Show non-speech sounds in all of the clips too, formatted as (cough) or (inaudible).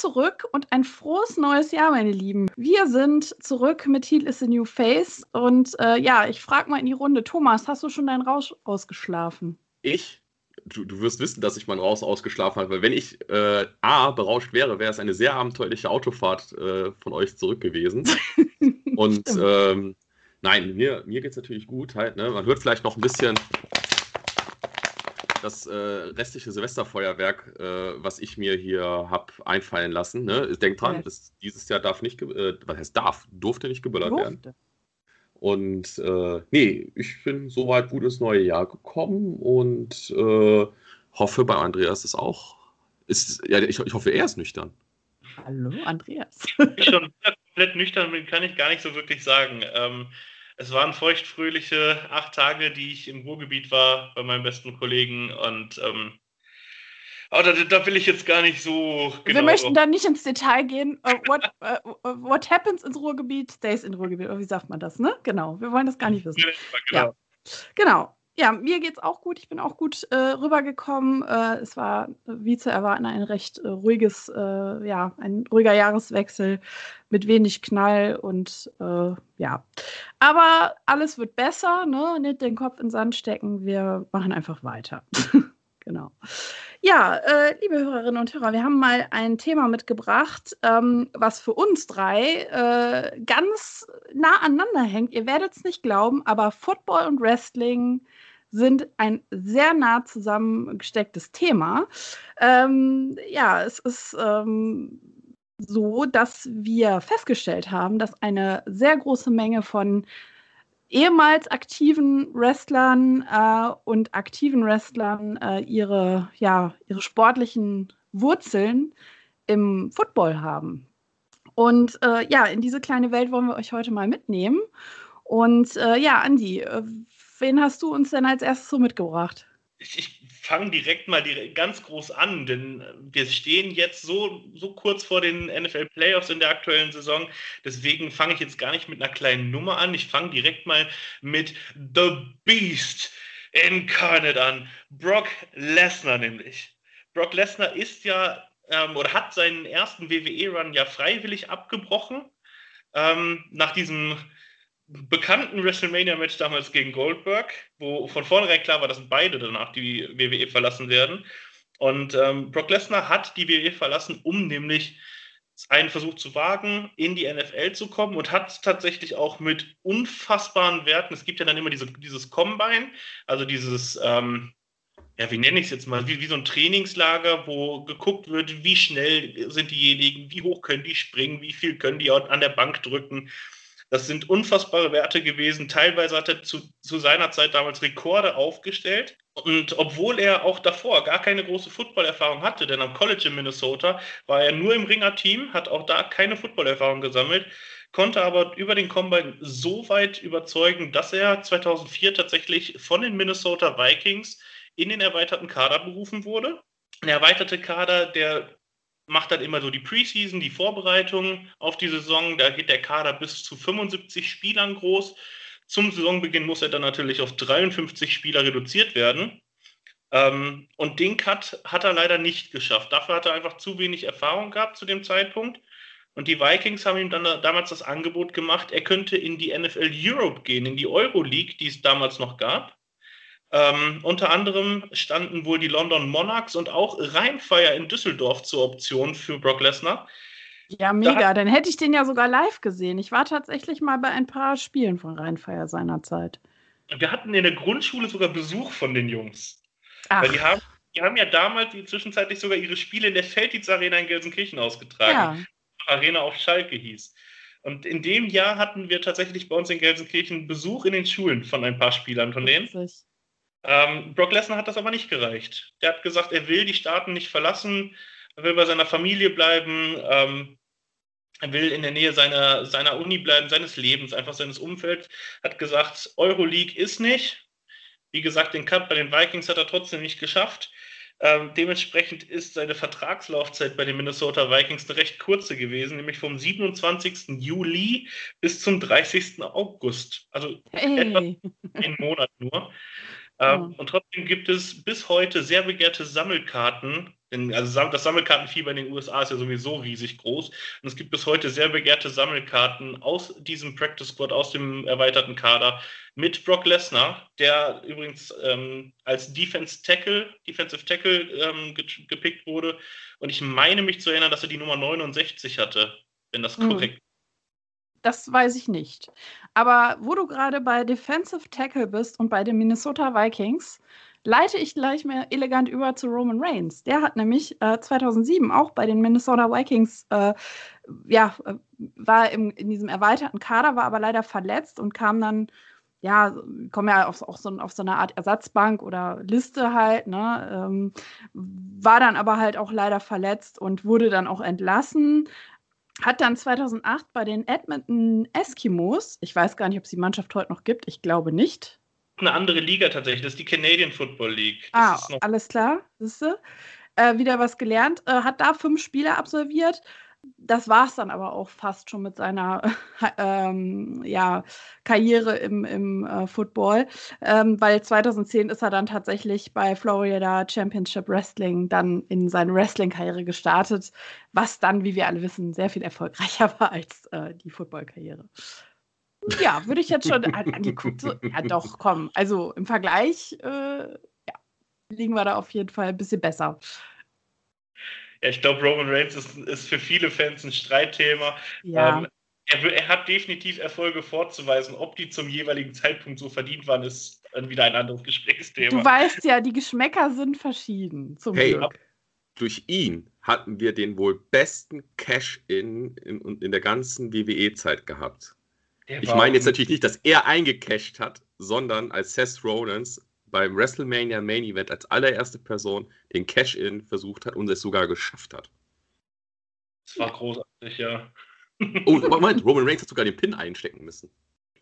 Zurück und ein frohes neues Jahr, meine Lieben. Wir sind zurück mit Heal is the New Face. Und äh, ja, ich frage mal in die Runde: Thomas, hast du schon deinen Rausch ausgeschlafen? Ich? Du, du wirst wissen, dass ich meinen Rausch ausgeschlafen habe, weil wenn ich äh, A, berauscht wäre, wäre es eine sehr abenteuerliche Autofahrt äh, von euch zurück gewesen. (laughs) und ähm, nein, mir, mir geht es natürlich gut halt. Ne? Man hört vielleicht noch ein bisschen das äh, restliche Silvesterfeuerwerk, äh, was ich mir hier habe einfallen lassen. Ne? Denkt dran, ja. das, dieses Jahr darf nicht, äh, was heißt darf, durfte nicht geböllert durfte. werden. Und äh, nee, ich bin soweit gut ins neue Jahr gekommen und äh, hoffe, bei Andreas ist auch. Ist, ja, ich, ich hoffe, er ist nüchtern. Hallo, Andreas. Ich schon komplett nüchtern bin, kann ich gar nicht so wirklich sagen. Ähm, es waren feuchtfröhliche acht Tage, die ich im Ruhrgebiet war bei meinem besten Kollegen und ähm, oh, da, da, will ich jetzt gar nicht so genau. Wir möchten da nicht ins Detail gehen. Uh, what, uh, what happens ins Ruhrgebiet, stays in Ruhrgebiet. Oder wie sagt man das, ne? Genau. Wir wollen das gar nicht wissen. Genau. Ja. Genau ja, mir geht es auch gut. Ich bin auch gut äh, rübergekommen. Äh, es war, wie zu erwarten, ein recht äh, ruhiges, äh, ja, ein ruhiger Jahreswechsel mit wenig Knall und äh, ja. Aber alles wird besser, ne? Nicht den Kopf in den Sand stecken. Wir machen einfach weiter. (laughs) genau. Ja, äh, liebe Hörerinnen und Hörer, wir haben mal ein Thema mitgebracht, ähm, was für uns drei äh, ganz nah aneinander hängt. Ihr werdet es nicht glauben, aber Football und Wrestling sind ein sehr nah zusammengestecktes Thema. Ähm, ja, es ist ähm, so, dass wir festgestellt haben, dass eine sehr große Menge von ehemals aktiven Wrestlern äh, und aktiven Wrestlern äh, ihre, ja, ihre sportlichen Wurzeln im Football haben. Und äh, ja, in diese kleine Welt wollen wir euch heute mal mitnehmen. Und äh, ja, Andi, äh, wen hast du uns denn als erstes so mitgebracht? Ich, ich fange direkt mal direkt ganz groß an, denn wir stehen jetzt so, so kurz vor den NFL Playoffs in der aktuellen Saison. Deswegen fange ich jetzt gar nicht mit einer kleinen Nummer an. Ich fange direkt mal mit The Beast Incarnate an. Brock Lesnar nämlich. Brock Lesnar ist ja ähm, oder hat seinen ersten WWE-Run ja freiwillig abgebrochen. Ähm, nach diesem bekannten WrestleMania-Match damals gegen Goldberg, wo von vornherein klar war, dass beide danach die WWE verlassen werden. Und ähm, Brock Lesnar hat die WWE verlassen, um nämlich einen Versuch zu wagen, in die NFL zu kommen und hat tatsächlich auch mit unfassbaren Werten, es gibt ja dann immer diese, dieses Combine, also dieses, ähm, ja, wie nenne ich es jetzt mal, wie, wie so ein Trainingslager, wo geguckt wird, wie schnell sind diejenigen, wie hoch können die springen, wie viel können die an der Bank drücken. Das sind unfassbare Werte gewesen. Teilweise hat er zu, zu seiner Zeit damals Rekorde aufgestellt. Und obwohl er auch davor gar keine große Footballerfahrung hatte, denn am College in Minnesota war er nur im Ringer-Team, hat auch da keine Footballerfahrung gesammelt, konnte aber über den Combine so weit überzeugen, dass er 2004 tatsächlich von den Minnesota Vikings in den erweiterten Kader berufen wurde. Ein erweiterter Kader, der macht dann immer so die Preseason, die Vorbereitung auf die Saison. Da geht der Kader bis zu 75 Spielern groß. Zum Saisonbeginn muss er dann natürlich auf 53 Spieler reduziert werden. Ähm, und den Cut hat er leider nicht geschafft. Dafür hat er einfach zu wenig Erfahrung gehabt zu dem Zeitpunkt. Und die Vikings haben ihm dann damals das Angebot gemacht, er könnte in die NFL Europe gehen, in die Euroleague, die es damals noch gab. Ähm, unter anderem standen wohl die London Monarchs und auch Rheinfire in Düsseldorf zur Option für Brock Lesnar. Ja, mega. Da Dann hätte ich den ja sogar live gesehen. Ich war tatsächlich mal bei ein paar Spielen von Rheinfire seinerzeit. Wir hatten in der Grundschule sogar Besuch von den Jungs. Ach. Weil die haben, die haben ja damals zwischenzeitlich sogar ihre Spiele in der Felddienst Arena in Gelsenkirchen ausgetragen. Ja. Arena auf Schalke hieß. Und in dem Jahr hatten wir tatsächlich bei uns in Gelsenkirchen Besuch in den Schulen von ein paar Spielern von denen. Witzig. Ähm, Brock Lesnar hat das aber nicht gereicht. Der hat gesagt, er will die Staaten nicht verlassen, er will bei seiner Familie bleiben, ähm, er will in der Nähe seiner, seiner Uni bleiben, seines Lebens, einfach seines Umfelds. Hat gesagt, Euroleague ist nicht. Wie gesagt, den Cup bei den Vikings hat er trotzdem nicht geschafft. Ähm, dementsprechend ist seine Vertragslaufzeit bei den Minnesota Vikings eine recht kurze gewesen, nämlich vom 27. Juli bis zum 30. August. Also hey. etwa einen Monat nur. Ähm, Und trotzdem gibt es bis heute sehr begehrte Sammelkarten Denn also das Sammelkartenfieber in den USA ist ja sowieso riesig groß. Und es gibt bis heute sehr begehrte Sammelkarten aus diesem Practice Squad, aus dem erweiterten Kader mit Brock Lesnar, der übrigens ähm, als Defense Tackle, Defensive Tackle ähm, gepickt wurde. Und ich meine mich zu erinnern, dass er die Nummer 69 hatte, wenn das hm. korrekt ist. Das weiß ich nicht. Aber wo du gerade bei Defensive Tackle bist und bei den Minnesota Vikings, leite ich gleich mal elegant über zu Roman Reigns. Der hat nämlich äh, 2007 auch bei den Minnesota Vikings, äh, ja, äh, war im, in diesem erweiterten Kader, war aber leider verletzt und kam dann, ja, kommen ja auf, auf, so, auf so eine Art Ersatzbank oder Liste halt, ne, ähm, war dann aber halt auch leider verletzt und wurde dann auch entlassen. Hat dann 2008 bei den Edmonton Eskimos, ich weiß gar nicht, ob es die Mannschaft heute noch gibt, ich glaube nicht, eine andere Liga tatsächlich. Das ist die Canadian Football League. Das ah, alles klar. Siehst du? Äh, wieder was gelernt. Äh, hat da fünf Spiele absolviert. Das war es dann aber auch fast schon mit seiner (laughs) ähm, ja, Karriere im, im äh, Football, ähm, weil 2010 ist er dann tatsächlich bei Florida Championship Wrestling dann in seine Wrestling-Karriere gestartet, was dann, wie wir alle wissen, sehr viel erfolgreicher (laughs) war als äh, die Football-Karriere. Ja, würde ich jetzt schon angeguckt. Ja, doch, komm. Also im Vergleich äh, ja, liegen wir da auf jeden Fall ein bisschen besser. Ja, ich glaube, Roman Reigns ist, ist, für viele Fans ein Streitthema. Ja. Ähm, er, er, hat definitiv Erfolge vorzuweisen. Ob die zum jeweiligen Zeitpunkt so verdient waren, ist dann wieder ein anderes (laughs) Gesprächsthema. Du weißt ja, die Geschmäcker sind verschieden. Zum hey, Glück. durch ihn hatten wir den wohl besten Cash-In in, in der ganzen WWE-Zeit gehabt ich meine jetzt natürlich nicht, dass er eingecasht hat, sondern als Seth Rollins beim WrestleMania Main Event als allererste Person den Cash-In versucht hat und es sogar geschafft hat. Das war großartig, ja. oh, (laughs) Moment, Roman Reigns hat sogar den Pin einstecken müssen.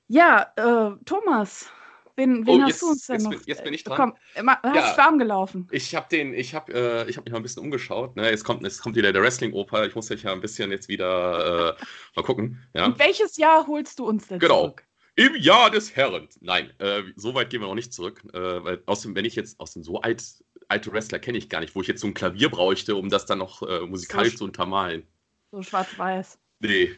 Ja, äh, Thomas, Wen, wen oh, hast jetzt, du uns denn jetzt noch? Bin, jetzt bin ich dran. Komm, hast ja, warm gelaufen. Ich habe den, ich habe, äh, ich habe mich mal ein bisschen umgeschaut. Ne? Jetzt kommt, jetzt kommt wieder der Wrestling-Oper. Ich muss ja ein bisschen jetzt wieder äh, mal gucken. Ja? Und welches Jahr holst du uns denn genau. zurück? Im Jahr des Herrn. Nein, äh, so weit gehen wir noch nicht zurück. Äh, weil aus dem, wenn ich jetzt aus dem so alt, alte Wrestler kenne ich gar nicht, wo ich jetzt so ein Klavier bräuchte, um das dann noch äh, musikalisch so, zu untermalen. So schwarz-weiß. Nee.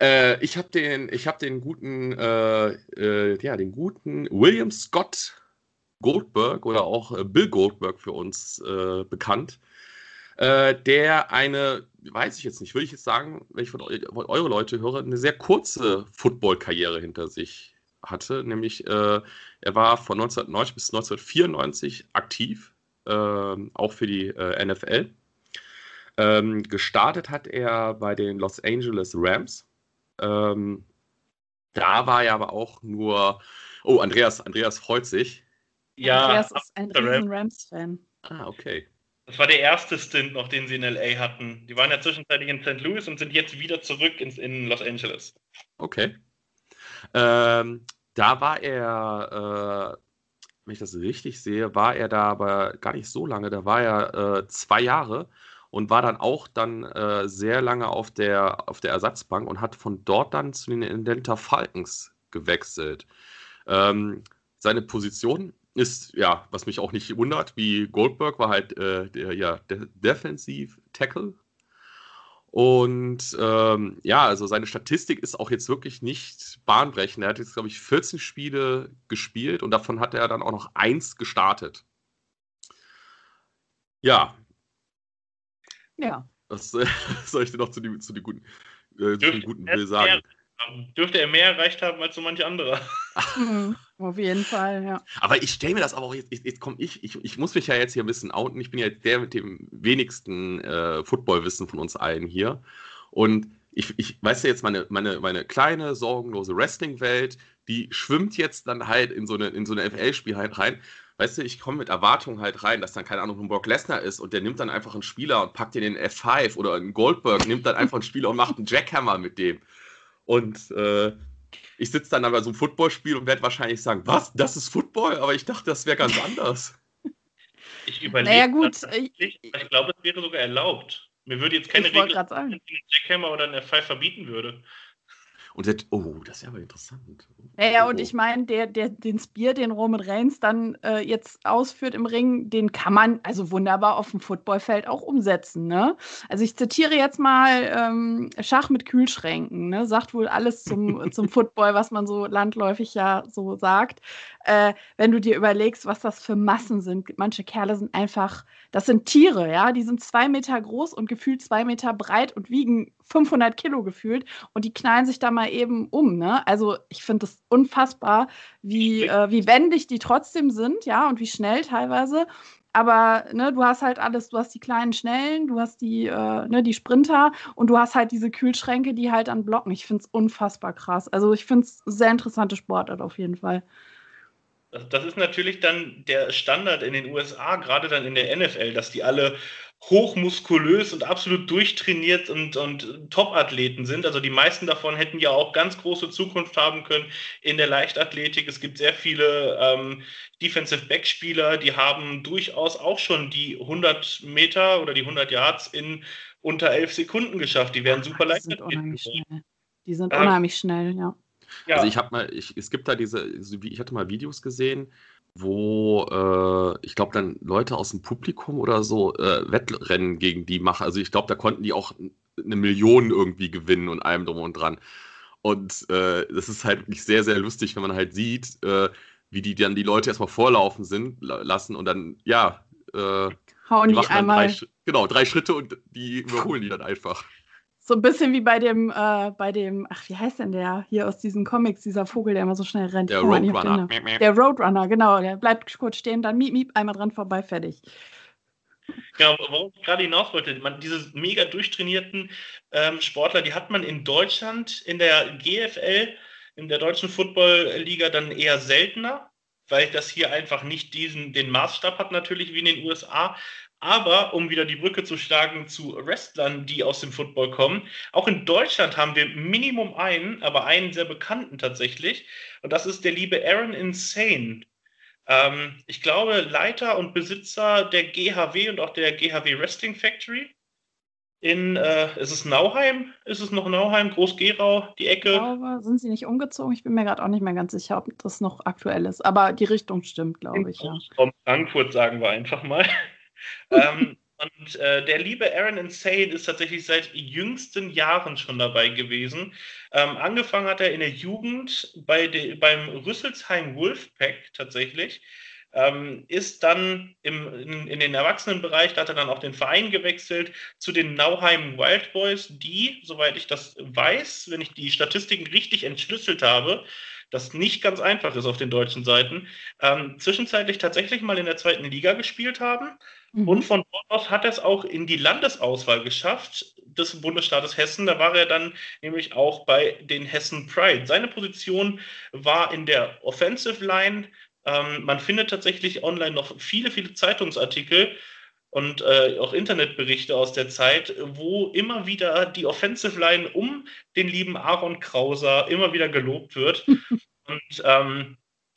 Äh, ich habe den, ich habe den guten, äh, äh, ja, den guten William Scott Goldberg oder auch äh, Bill Goldberg für uns bekannt, äh, der eine, weiß ich jetzt nicht, würde ich jetzt sagen, wenn ich von, eu von eure Leute höre, eine sehr kurze Football-Karriere hinter sich hatte. Nämlich, er war von 1990 bis 1994 aktiv, ähm, auch für die NFL ähm, gestartet hat er bei den Los Angeles Rams. Ähm, da war er aber auch nur. Oh, Andreas, Andreas freut sich. Ja, Andreas ist ein riesen Rams-Fan. Ah, okay. Das war der erste Stint noch, den sie in LA hatten. Die waren ja zwischenzeitlich in St. Louis und sind jetzt wieder zurück in, in Los Angeles. Okay. Ähm, da war er, äh, wenn ich das richtig sehe, war er da aber gar nicht so lange. Da war er äh, zwei Jahre und war dann auch dann äh, sehr lange auf der, auf der Ersatzbank und hat von dort dann zu den Indenta Falcons gewechselt. Ähm, seine Position ist, ja, was mich auch nicht wundert, wie Goldberg war halt äh, der, ja, der Defensive Tackle. Und ähm, ja, also seine Statistik ist auch jetzt wirklich nicht bahnbrechend. Er hat jetzt, glaube ich, 14 Spiele gespielt und davon hat er dann auch noch eins gestartet. Ja, ja. Was, äh, (laughs) soll ich dir noch zu, die guten, äh, zu den guten Will sagen? Dürfte er mehr erreicht haben als so manch anderer. (laughs) Mhm, auf jeden Fall, ja. Aber ich stelle mir das aber auch jetzt, jetzt komme ich, ich, ich muss mich ja jetzt hier ein bisschen outen. Ich bin ja der mit dem wenigsten äh, Footballwissen von uns allen hier. Und ich, ich weiß ja jetzt, meine, meine, meine kleine, sorgenlose Wrestling-Welt, die schwimmt jetzt dann halt in so eine, in so eine FL-Spiel halt rein weißt du, ich komme mit Erwartungen halt rein, dass dann, keine Ahnung, ein Brock Lesnar ist und der nimmt dann einfach einen Spieler und packt den in den F5 oder ein Goldberg nimmt dann einfach einen Spieler und macht einen Jackhammer mit dem. Und äh, ich sitze dann aber so einem Footballspiel und werde wahrscheinlich sagen, was, das ist Football? Aber ich dachte, das wäre ganz (laughs) anders. Ich überlege, naja, gut, ich, ich glaube, es wäre sogar erlaubt. Mir würde jetzt keine Regel, einen Jackhammer oder einen F5 verbieten würde. Und sagt, oh, das ist ja aber interessant. Ja, ja, und oh. ich meine, der, der, den Spear, den Roman Reigns dann äh, jetzt ausführt im Ring, den kann man also wunderbar auf dem Footballfeld auch umsetzen. Ne? Also ich zitiere jetzt mal ähm, Schach mit Kühlschränken. Ne? Sagt wohl alles zum, (laughs) zum Football, was man so landläufig ja so sagt. Äh, wenn du dir überlegst, was das für Massen sind. Manche Kerle sind einfach, das sind Tiere, ja, die sind zwei Meter groß und gefühlt zwei Meter breit und wiegen 500 Kilo gefühlt und die knallen sich da mal eben um. Ne? Also ich finde es unfassbar, wie, äh, wie wendig die trotzdem sind, ja, und wie schnell teilweise. Aber ne, du hast halt alles, du hast die kleinen Schnellen, du hast die, äh, ne, die Sprinter und du hast halt diese Kühlschränke, die halt dann blocken. Ich finde es unfassbar krass. Also ich finde es sehr interessante Sportart auf jeden Fall. Das ist natürlich dann der Standard in den USA, gerade dann in der NFL, dass die alle hochmuskulös und absolut durchtrainiert und, und Top-Athleten sind. Also die meisten davon hätten ja auch ganz große Zukunft haben können in der Leichtathletik. Es gibt sehr viele ähm, Defensive Back-Spieler, die haben durchaus auch schon die 100 Meter oder die 100 Yards in unter 11 Sekunden geschafft. Die wären super leicht. Die sind unheimlich schnell. Die sind ähm, unheimlich schnell, ja. Ja. Also ich habe mal, ich, es gibt da diese, ich hatte mal Videos gesehen, wo äh, ich glaube dann Leute aus dem Publikum oder so äh, Wettrennen gegen die machen. Also ich glaube, da konnten die auch eine Million irgendwie gewinnen und allem drum und dran. Und äh, das ist halt wirklich sehr, sehr lustig, wenn man halt sieht, äh, wie die dann die Leute erstmal vorlaufen sind lassen und dann, ja, äh, hauen die, die einmal. Drei, genau, drei Schritte und die überholen die dann einfach. So ein bisschen wie bei dem, äh, bei dem, ach, wie heißt denn der hier aus diesen Comics, dieser Vogel, der immer so schnell rennt? Der Roadrunner. Der Roadrunner, genau. Der bleibt kurz stehen, dann miep, miep, einmal dran vorbei, fertig. Ja, worauf ich gerade hinaus wollte, man, diese mega durchtrainierten ähm, Sportler, die hat man in Deutschland, in der GFL, in der deutschen Football-Liga dann eher seltener, weil das hier einfach nicht diesen, den Maßstab hat natürlich wie in den USA. Aber um wieder die Brücke zu schlagen zu Wrestlern, die aus dem Football kommen, auch in Deutschland haben wir Minimum einen, aber einen sehr bekannten tatsächlich. Und das ist der liebe Aaron Insane. Ähm, ich glaube, Leiter und Besitzer der GHW und auch der GHW Wrestling Factory. In, äh, ist es Nauheim? Ist es noch Nauheim? Groß-Gerau, die Ecke? Ich glaube, sind sie nicht umgezogen? Ich bin mir gerade auch nicht mehr ganz sicher, ob das noch aktuell ist. Aber die Richtung stimmt, glaube ich. Ja. Frankfurt sagen wir einfach mal ähm, und äh, der liebe Aaron Insane ist tatsächlich seit jüngsten Jahren schon dabei gewesen. Ähm, angefangen hat er in der Jugend bei de, beim Rüsselsheim Wolfpack tatsächlich. Ähm, ist dann im, in, in, den Erwachsenenbereich, da hat er dann auch den Verein gewechselt zu den Nauheim Wild Boys, die, soweit ich das weiß, wenn ich die Statistiken richtig entschlüsselt habe, das nicht ganz einfach ist auf den deutschen Seiten, ähm, zwischenzeitlich tatsächlich mal in der zweiten Liga gespielt haben Mhm. Und von dort aus hat er es auch in die Landesauswahl geschafft des Bundesstaates Hessen. Da war er dann nämlich auch bei den Hessen Pride. Seine Position war in der Offensive Line. Ähm, man findet tatsächlich online noch viele, viele Zeitungsartikel und äh, auch Internetberichte aus der Zeit, wo immer wieder die Offensive Line um den lieben Aaron Krauser immer wieder gelobt wird. (laughs) und ähm,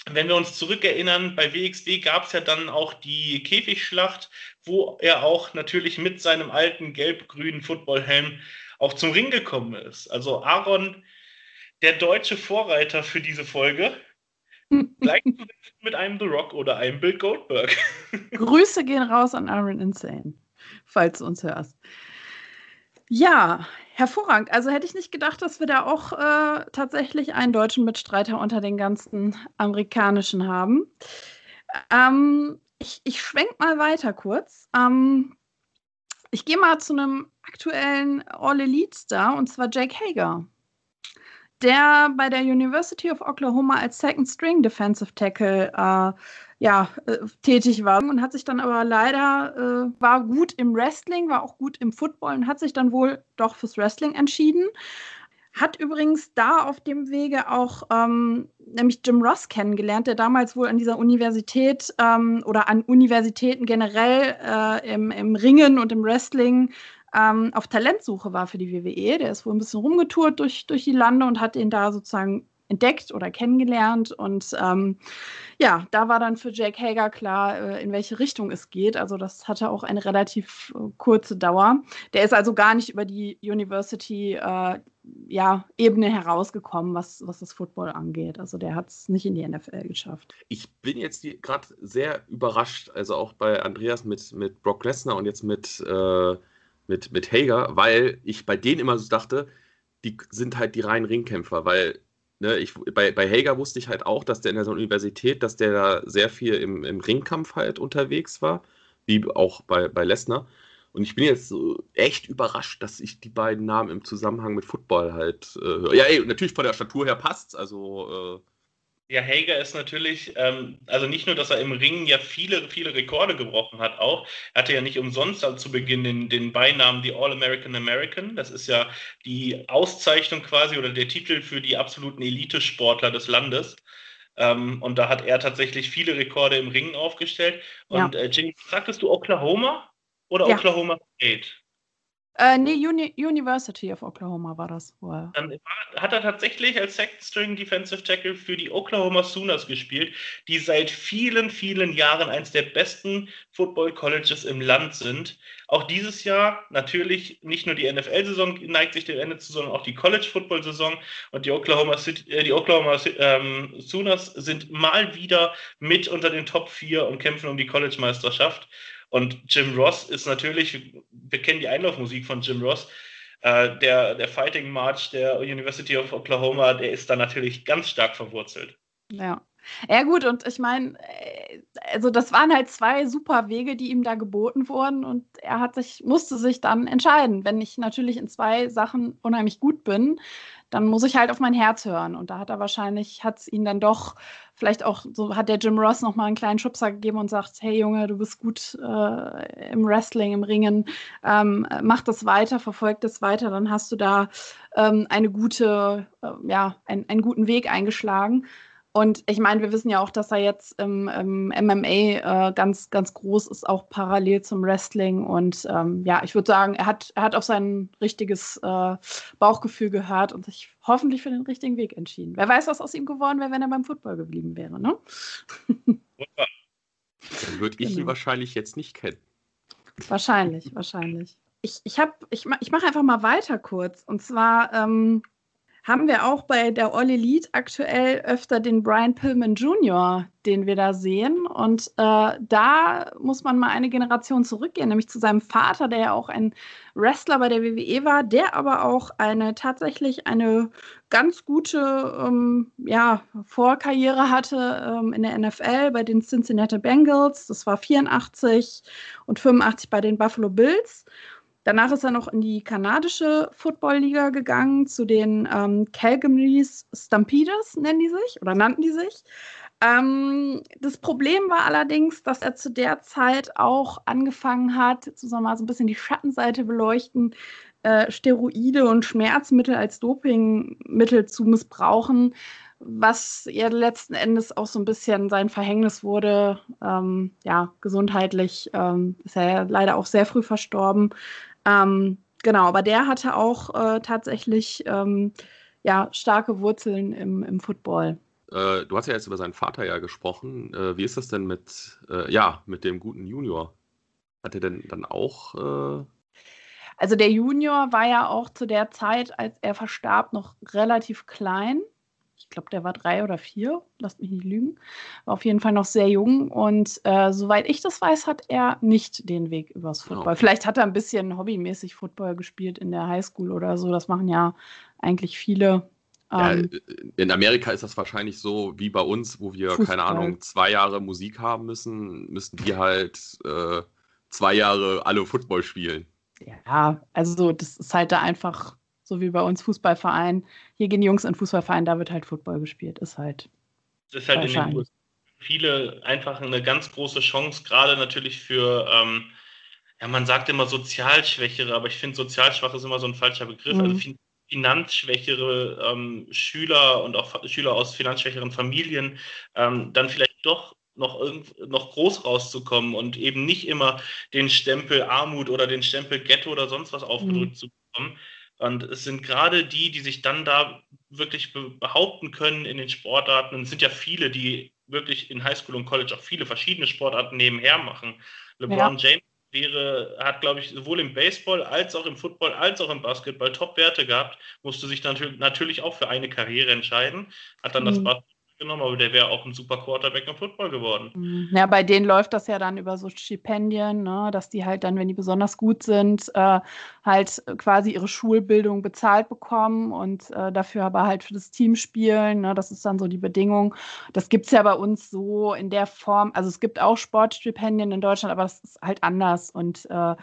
wenn wir uns zurückerinnern, bei WXW gab es ja dann auch die Käfigschlacht, wo er auch natürlich mit seinem alten gelb-grünen Footballhelm auch zum Ring gekommen ist. Also Aaron, der deutsche Vorreiter für diese Folge, (laughs) gleichzusetzen mit einem The Rock oder einem Bill Goldberg. Grüße gehen raus an Aaron Insane, falls du uns hörst. Ja, hervorragend. Also hätte ich nicht gedacht, dass wir da auch äh, tatsächlich einen deutschen Mitstreiter unter den ganzen amerikanischen haben. Ähm, ich, ich schwenk mal weiter kurz. Ähm, ich gehe mal zu einem aktuellen All-Elite-Star und zwar Jake Hager, der bei der University of Oklahoma als Second String Defensive Tackle äh, ja, äh, tätig war und hat sich dann aber leider, äh, war gut im Wrestling, war auch gut im Football und hat sich dann wohl doch fürs Wrestling entschieden. Hat übrigens da auf dem Wege auch ähm, nämlich Jim Ross kennengelernt, der damals wohl an dieser Universität ähm, oder an Universitäten generell äh, im, im Ringen und im Wrestling ähm, auf Talentsuche war für die WWE. Der ist wohl ein bisschen rumgetourt durch, durch die Lande und hat ihn da sozusagen entdeckt oder kennengelernt. Und ähm, ja, da war dann für Jake Hager klar, äh, in welche Richtung es geht. Also das hatte auch eine relativ äh, kurze Dauer. Der ist also gar nicht über die University äh, ja, herausgekommen, was, was das Football angeht. Also der hat es nicht in die NFL geschafft. Ich bin jetzt gerade sehr überrascht, also auch bei Andreas mit, mit Brock Lesnar und jetzt mit, äh, mit, mit Hager, weil ich bei denen immer so dachte, die sind halt die reinen Ringkämpfer, weil ne, ich, bei, bei Hager wusste ich halt auch, dass der in der Universität, dass der da sehr viel im, im Ringkampf halt unterwegs war, wie auch bei, bei Lesnar. Und ich bin jetzt so echt überrascht, dass ich die beiden Namen im Zusammenhang mit Football halt äh, höre. Ja, ey, natürlich von der Statur her passt Also. Ja, Hager ist natürlich, ähm, also nicht nur, dass er im Ringen ja viele, viele Rekorde gebrochen hat, auch. Er hatte ja nicht umsonst zu Beginn den, den Beinamen die All-American American. Das ist ja die Auszeichnung quasi oder der Titel für die absoluten Elite-Sportler des Landes. Ähm, und da hat er tatsächlich viele Rekorde im Ringen aufgestellt. Und ja. äh, Jenny, sagtest du Oklahoma? Oder ja. Oklahoma State? Äh, nee, Uni University of Oklahoma war das. Wow. Dann hat er tatsächlich als Second String Defensive Tackle für die Oklahoma Sooners gespielt, die seit vielen, vielen Jahren eines der besten Football Colleges im Land sind. Auch dieses Jahr natürlich nicht nur die NFL-Saison neigt sich dem Ende zu, sondern auch die College-Football-Saison. Und die Oklahoma, City, äh, die Oklahoma ähm, Sooners sind mal wieder mit unter den Top 4 und kämpfen um die College-Meisterschaft. Und Jim Ross ist natürlich, wir kennen die Einlaufmusik von Jim Ross, äh, der, der Fighting March der University of Oklahoma, der ist da natürlich ganz stark verwurzelt. Ja. Ja, gut, und ich meine, äh, also das waren halt zwei super Wege, die ihm da geboten wurden und er hat sich, musste sich dann entscheiden. Wenn ich natürlich in zwei Sachen unheimlich gut bin, dann muss ich halt auf mein Herz hören. Und da hat er wahrscheinlich, hat es ihn dann doch, vielleicht auch, so hat der Jim Ross nochmal einen kleinen Schubser gegeben und sagt, hey Junge, du bist gut äh, im Wrestling, im Ringen, ähm, mach das weiter, verfolg das weiter, dann hast du da ähm, eine gute, äh, ja, ein, einen guten Weg eingeschlagen. Und ich meine, wir wissen ja auch, dass er jetzt im, im MMA äh, ganz, ganz groß ist, auch parallel zum Wrestling. Und ähm, ja, ich würde sagen, er hat, er hat auf sein richtiges äh, Bauchgefühl gehört und sich hoffentlich für den richtigen Weg entschieden. Wer weiß, was aus ihm geworden wäre, wenn er beim Football geblieben wäre, ne? (laughs) Dann würde ich genau. ihn wahrscheinlich jetzt nicht kennen. Wahrscheinlich, wahrscheinlich. Ich, ich, ich, ich mache einfach mal weiter kurz. Und zwar ähm, haben wir auch bei der All Elite aktuell öfter den Brian Pillman Jr., den wir da sehen. Und äh, da muss man mal eine Generation zurückgehen, nämlich zu seinem Vater, der ja auch ein Wrestler bei der WWE war, der aber auch eine tatsächlich eine ganz gute ähm, ja, Vorkarriere hatte ähm, in der NFL bei den Cincinnati Bengals. Das war 84 und 85 bei den Buffalo Bills. Danach ist er noch in die kanadische Football-Liga gegangen, zu den ähm, Calgary Stampeders nennen die sich oder nannten die sich. Ähm, das Problem war allerdings, dass er zu der Zeit auch angefangen hat, zusammen mal so ein bisschen die Schattenseite beleuchten, äh, Steroide und Schmerzmittel als Dopingmittel zu missbrauchen, was ja letzten Endes auch so ein bisschen sein Verhängnis wurde. Ähm, ja, gesundheitlich ähm, ist er leider auch sehr früh verstorben. Ähm, genau, aber der hatte auch äh, tatsächlich ähm, ja, starke Wurzeln im, im Football. Äh, du hast ja jetzt über seinen Vater ja gesprochen. Äh, wie ist das denn mit, äh, ja, mit dem guten Junior? Hat er denn dann auch. Äh also der Junior war ja auch zu der Zeit, als er verstarb, noch relativ klein ich glaube, der war drei oder vier, lasst mich nicht lügen, war auf jeden Fall noch sehr jung und äh, soweit ich das weiß, hat er nicht den Weg übers genau. Football. Genau. Vielleicht hat er ein bisschen hobbymäßig Football gespielt in der Highschool oder so, das machen ja eigentlich viele. Ja, ähm, in Amerika ist das wahrscheinlich so wie bei uns, wo wir, Fußball. keine Ahnung, zwei Jahre Musik haben müssen, müssten die halt äh, zwei Jahre alle Football spielen. Ja, also das ist halt da einfach so wie bei uns Fußballverein. Hier gehen Jungs in Fußballverein, da wird halt Football gespielt. Ist halt. Das ist halt in den USA viele einfach eine ganz große Chance, gerade natürlich für, ähm, ja, man sagt immer Sozialschwächere, aber ich finde, sozialschwach ist immer so ein falscher Begriff. Also mhm. Also finanzschwächere ähm, Schüler und auch Schüler aus finanzschwächeren Familien ähm, dann vielleicht doch noch, noch groß rauszukommen und eben nicht immer den Stempel Armut oder den Stempel Ghetto oder sonst was aufgedrückt mhm. zu bekommen Und es sind gerade die, die sich dann da wirklich behaupten können in den Sportarten. Und es sind ja viele, die wirklich in Highschool und College auch viele verschiedene Sportarten nebenher machen. LeBron ja. James wäre, hat, glaube ich, sowohl im Baseball als auch im Football als auch im Basketball Top-Werte gehabt, musste sich natürlich auch für eine Karriere entscheiden, hat dann mhm. das Basketball genommen, aber der wäre auch ein super Quarterback im Football geworden. Mhm. Ja, bei denen läuft das ja dann über so Stipendien, ne, dass die halt dann, wenn die besonders gut sind, äh, halt quasi ihre Schulbildung bezahlt bekommen und äh, dafür aber halt für das Team spielen. Ne, das ist dann so die Bedingung. Das gibt es ja bei uns so in der Form. Also es gibt auch Sportstipendien in Deutschland, aber das ist halt anders und äh,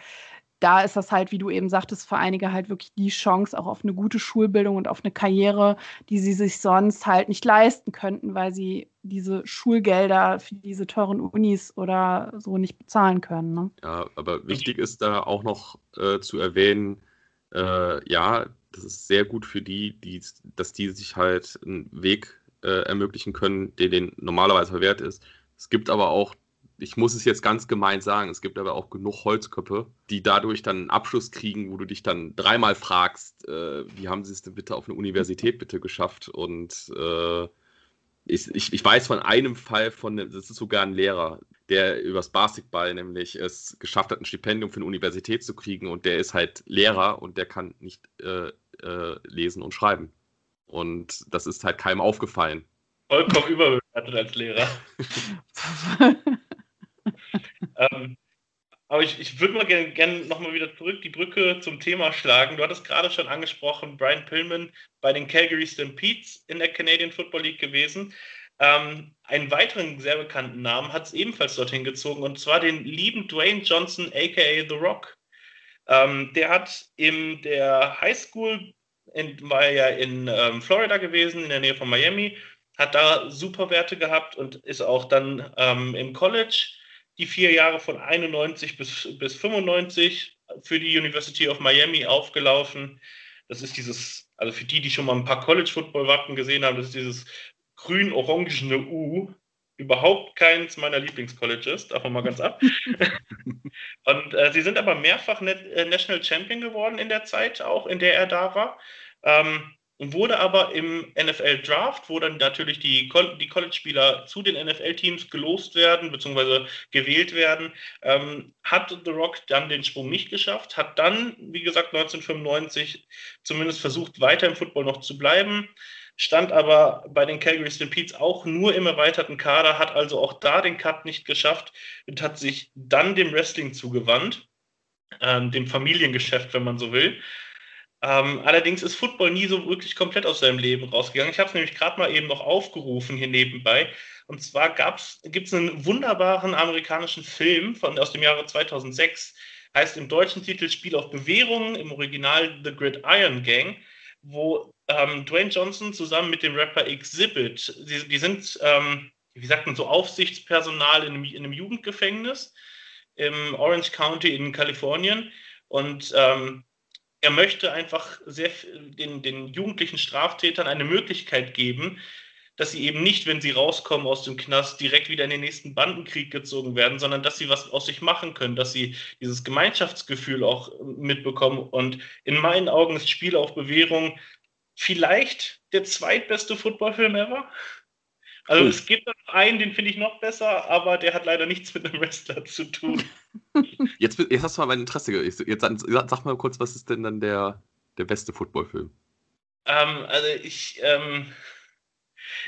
da ist das halt, wie du eben sagtest, für einige halt wirklich die Chance auch auf eine gute Schulbildung und auf eine Karriere, die sie sich sonst halt nicht leisten könnten, weil sie diese Schulgelder für diese teuren Unis oder so nicht bezahlen können. Ne? Ja, aber wichtig ist da auch noch äh, zu erwähnen, äh, ja, das ist sehr gut für die, die, dass die sich halt einen Weg äh, ermöglichen können, der den normalerweise verwehrt ist. Es gibt aber auch ich muss es jetzt ganz gemein sagen, es gibt aber auch genug Holzköpfe, die dadurch dann einen Abschluss kriegen, wo du dich dann dreimal fragst, äh, wie haben sie es denn bitte auf eine Universität bitte geschafft? Und äh, ich, ich, ich, weiß von einem Fall von, das ist sogar ein Lehrer, der übers Basketball nämlich es geschafft hat, ein Stipendium für eine Universität zu kriegen und der ist halt Lehrer und der kann nicht äh, äh lesen und schreiben. Und das ist halt keinem aufgefallen. Vollkommen überbewertet als Lehrer. (laughs) (laughs) ähm, aber ich, ich würde mal gerne gern nochmal wieder zurück die Brücke zum Thema schlagen. Du hattest gerade schon angesprochen, Brian Pillman bei den Calgary Stampedes in der Canadian Football League gewesen. Ähm, einen weiteren sehr bekannten Namen hat es ebenfalls dorthin gezogen und zwar den lieben Dwayne Johnson, aka The Rock. Ähm, der hat in der High School, in, war ja in ähm, Florida gewesen, in der Nähe von Miami, hat da super Werte gehabt und ist auch dann ähm, im College die vier Jahre von 91 bis, bis 95 für die University of Miami aufgelaufen. Das ist dieses, also für die, die schon mal ein paar College-Football-Wappen gesehen haben, das ist dieses grün-orangene U. Überhaupt keins meiner Lieblingscolleges, davon mal ganz ab. (laughs) und äh, sie sind aber mehrfach äh, National Champion geworden in der Zeit, auch in der er da war. Ähm, wurde aber im NFL Draft, wo dann natürlich die, die College-Spieler zu den NFL-Teams gelost werden bzw. gewählt werden, ähm, hat The Rock dann den Sprung nicht geschafft, hat dann, wie gesagt, 1995 zumindest versucht, weiter im Football noch zu bleiben, stand aber bei den Calgary Stampedes auch nur im erweiterten Kader, hat also auch da den Cut nicht geschafft und hat sich dann dem Wrestling zugewandt, ähm, dem Familiengeschäft, wenn man so will ähm, allerdings ist Football nie so wirklich komplett aus seinem Leben rausgegangen. Ich habe es nämlich gerade mal eben noch aufgerufen hier nebenbei. Und zwar gibt es einen wunderbaren amerikanischen Film von, aus dem Jahre 2006, heißt im deutschen Titel Spiel auf Bewährung, im Original The Gridiron Gang, wo ähm, Dwayne Johnson zusammen mit dem Rapper Exhibit, die, die sind, ähm, wie sagt man, so Aufsichtspersonal in einem, in einem, Jugendgefängnis im Orange County in Kalifornien. Und ähm, er möchte einfach sehr, den, den jugendlichen Straftätern eine Möglichkeit geben, dass sie eben nicht, wenn sie rauskommen aus dem Knast, direkt wieder in den nächsten Bandenkrieg gezogen werden, sondern dass sie was aus sich machen können, dass sie dieses Gemeinschaftsgefühl auch mitbekommen. Und in meinen Augen ist Spiel auf Bewährung vielleicht der zweitbeste Footballfilm ever. Also cool. es gibt noch einen, den finde ich noch besser, aber der hat leider nichts mit einem Wrestler zu tun. (laughs) Jetzt, jetzt hast du mal mein Interesse. Jetzt, jetzt sag mal kurz, was ist denn dann der, der beste Footballfilm? Ähm, also ich, ähm,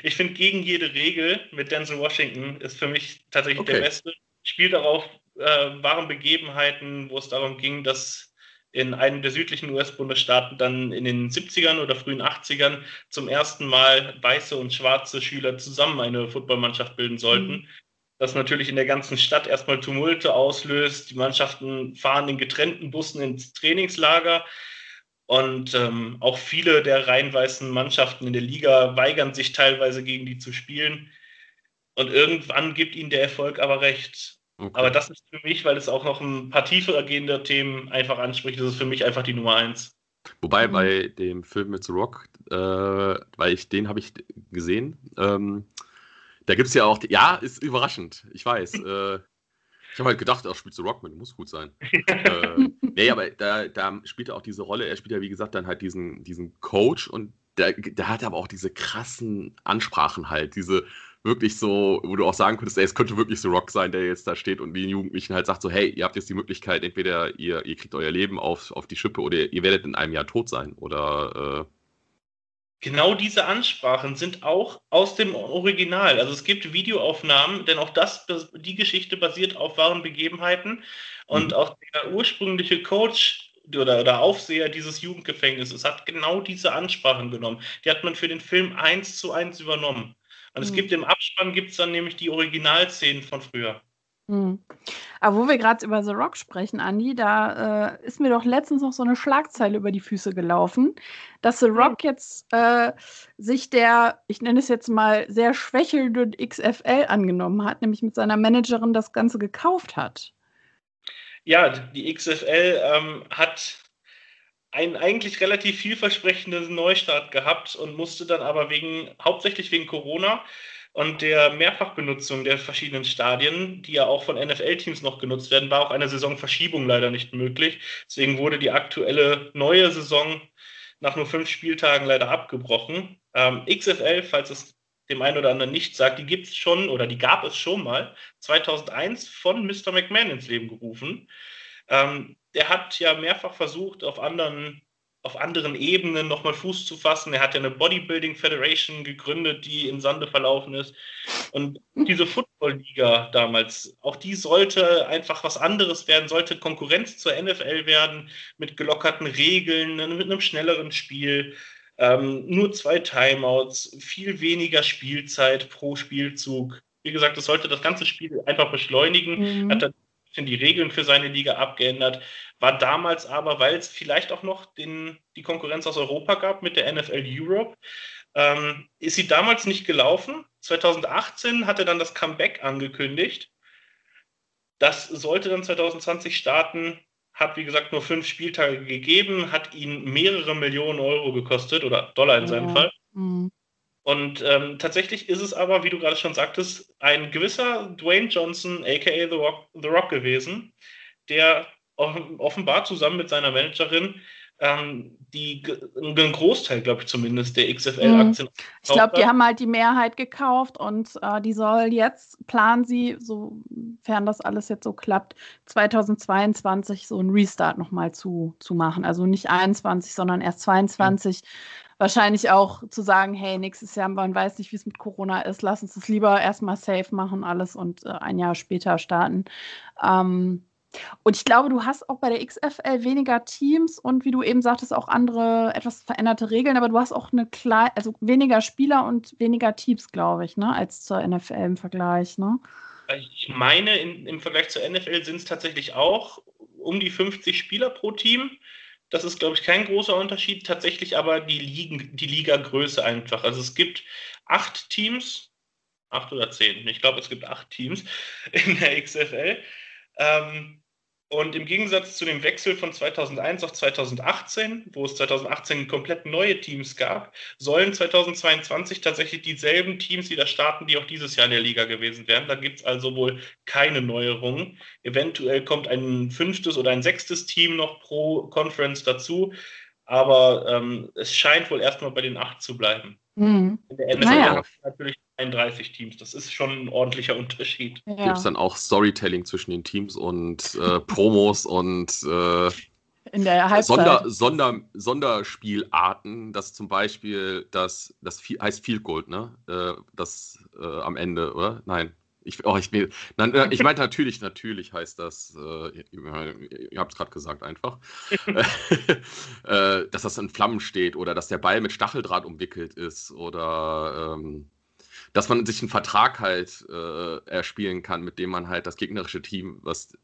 ich finde gegen jede Regel mit Denzel Washington ist für mich tatsächlich okay. der beste. Spielt darauf äh, wahren Begebenheiten, wo es darum ging, dass in einem der südlichen US-Bundesstaaten dann in den 70ern oder frühen 80ern zum ersten Mal weiße und schwarze Schüler zusammen eine Footballmannschaft bilden sollten. Mhm. Das natürlich in der ganzen Stadt erstmal Tumulte auslöst. Die Mannschaften fahren in getrennten Bussen ins Trainingslager. Und ähm, auch viele der rein weißen Mannschaften in der Liga weigern sich teilweise gegen die zu spielen. Und irgendwann gibt ihnen der Erfolg aber recht. Okay. Aber das ist für mich, weil es auch noch ein paar tiefer gehende Themen einfach anspricht, das ist für mich einfach die Nummer eins. Wobei mhm. bei dem Film mit The Rock, äh, weil ich den habe ich gesehen, ähm, da gibt es ja auch, ja, ist überraschend, ich weiß. äh, Ich habe halt gedacht, er spielt The Rockman, muss gut sein. (laughs) äh, nee, aber da, da spielt er auch diese Rolle. Er spielt ja, wie gesagt, dann halt diesen, diesen Coach und der, der hat aber auch diese krassen Ansprachen halt, diese wirklich so, wo du auch sagen könntest, ey, es könnte wirklich The Rock sein, der jetzt da steht und den Jugendlichen halt sagt so, hey, ihr habt jetzt die Möglichkeit, entweder ihr, ihr kriegt euer Leben auf, auf die Schippe oder ihr werdet in einem Jahr tot sein oder äh, Genau diese Ansprachen sind auch aus dem Original. Also es gibt Videoaufnahmen, denn auch das, die Geschichte basiert auf wahren Begebenheiten. Und mhm. auch der ursprüngliche Coach oder, oder Aufseher dieses Jugendgefängnisses hat genau diese Ansprachen genommen. Die hat man für den Film eins zu eins übernommen. Und es mhm. gibt im Abspann gibt es dann nämlich die Originalszenen von früher. Mhm. Aber wo wir gerade über The Rock sprechen, Andi, da äh, ist mir doch letztens noch so eine Schlagzeile über die Füße gelaufen, dass The Rock jetzt äh, sich der, ich nenne es jetzt mal, sehr schwächelnden XFL angenommen hat, nämlich mit seiner Managerin das Ganze gekauft hat. Ja, die XFL ähm, hat einen eigentlich relativ vielversprechenden Neustart gehabt und musste dann aber wegen, hauptsächlich wegen Corona, und der Mehrfachbenutzung der verschiedenen Stadien, die ja auch von NFL-Teams noch genutzt werden, war auch eine Saisonverschiebung leider nicht möglich. Deswegen wurde die aktuelle neue Saison nach nur fünf Spieltagen leider abgebrochen. Ähm, XFL, falls es dem einen oder anderen nicht sagt, die gibt es schon oder die gab es schon mal 2001 von Mr. McMahon ins Leben gerufen. Ähm, der hat ja mehrfach versucht, auf anderen auf anderen Ebenen nochmal Fuß zu fassen. Er hat ja eine Bodybuilding Federation gegründet, die im Sande verlaufen ist. Und diese Football-Liga damals, auch die sollte einfach was anderes werden, sollte Konkurrenz zur NFL werden, mit gelockerten Regeln, mit einem schnelleren Spiel. Ähm, nur zwei Timeouts, viel weniger Spielzeit pro Spielzug. Wie gesagt, es sollte das ganze Spiel einfach beschleunigen. Mhm. Hat dann die Regeln für seine Liga abgeändert, war damals aber, weil es vielleicht auch noch den, die Konkurrenz aus Europa gab mit der NFL Europe, ähm, ist sie damals nicht gelaufen. 2018 hat er dann das Comeback angekündigt. Das sollte dann 2020 starten, hat wie gesagt nur fünf Spieltage gegeben, hat ihn mehrere Millionen Euro gekostet oder Dollar in seinem ja. Fall. Mhm. Und ähm, tatsächlich ist es aber, wie du gerade schon sagtest, ein gewisser Dwayne Johnson, aka The Rock, The Rock gewesen, der offenbar zusammen mit seiner Managerin ähm, die, einen Großteil, glaube ich zumindest, der XFL-Aktien. Mhm. Ich glaube, die haben halt die Mehrheit gekauft und äh, die soll jetzt, planen sie, sofern das alles jetzt so klappt, 2022 so einen Restart nochmal zu, zu machen. Also nicht 21, sondern erst 22. Mhm wahrscheinlich auch zu sagen, hey, nächstes Jahr, man weiß nicht, wie es mit Corona ist, lass uns das lieber erstmal safe machen, alles und äh, ein Jahr später starten. Ähm, und ich glaube, du hast auch bei der XFL weniger Teams und wie du eben sagtest, auch andere, etwas veränderte Regeln, aber du hast auch eine klar, also weniger Spieler und weniger Teams, glaube ich, ne, als zur NFL im Vergleich, ne? Ich meine, in, im Vergleich zur NFL sind es tatsächlich auch um die 50 Spieler pro Team. Das ist, glaube ich, kein großer Unterschied. Tatsächlich aber die, Ligen, die Liga-Größe einfach. Also es gibt acht Teams, acht oder zehn. Ich glaube, es gibt acht Teams in der XFL. Ähm, und im Gegensatz zu dem Wechsel von 2001 auf 2018, wo es 2018 komplett neue Teams gab, sollen 2022 tatsächlich dieselben Teams wieder starten, die auch dieses Jahr in der Liga gewesen wären. Da gibt es also wohl keine Neuerungen. Eventuell kommt ein fünftes oder ein sechstes Team noch pro Conference dazu. Aber ähm, es scheint wohl erstmal bei den acht zu bleiben. Mhm. In der NFL naja. natürlich 31 Teams. Das ist schon ein ordentlicher Unterschied. Ja. Gibt es dann auch Storytelling zwischen den Teams und äh, Promos und äh, in der Halbzeit. Sonder, Sonder, Sonderspielarten, das zum Beispiel das, das heißt Field Gold, ne? Äh, das äh, am Ende, oder? Nein. Ich, oh, ich, nein, ich meinte (laughs) natürlich, natürlich heißt das, äh, ihr, ihr habt es gerade gesagt einfach, (laughs) äh, dass das in Flammen steht oder dass der Ball mit Stacheldraht umwickelt ist oder ähm, dass man sich einen Vertrag halt äh, erspielen kann, mit dem man halt das gegnerische Team, was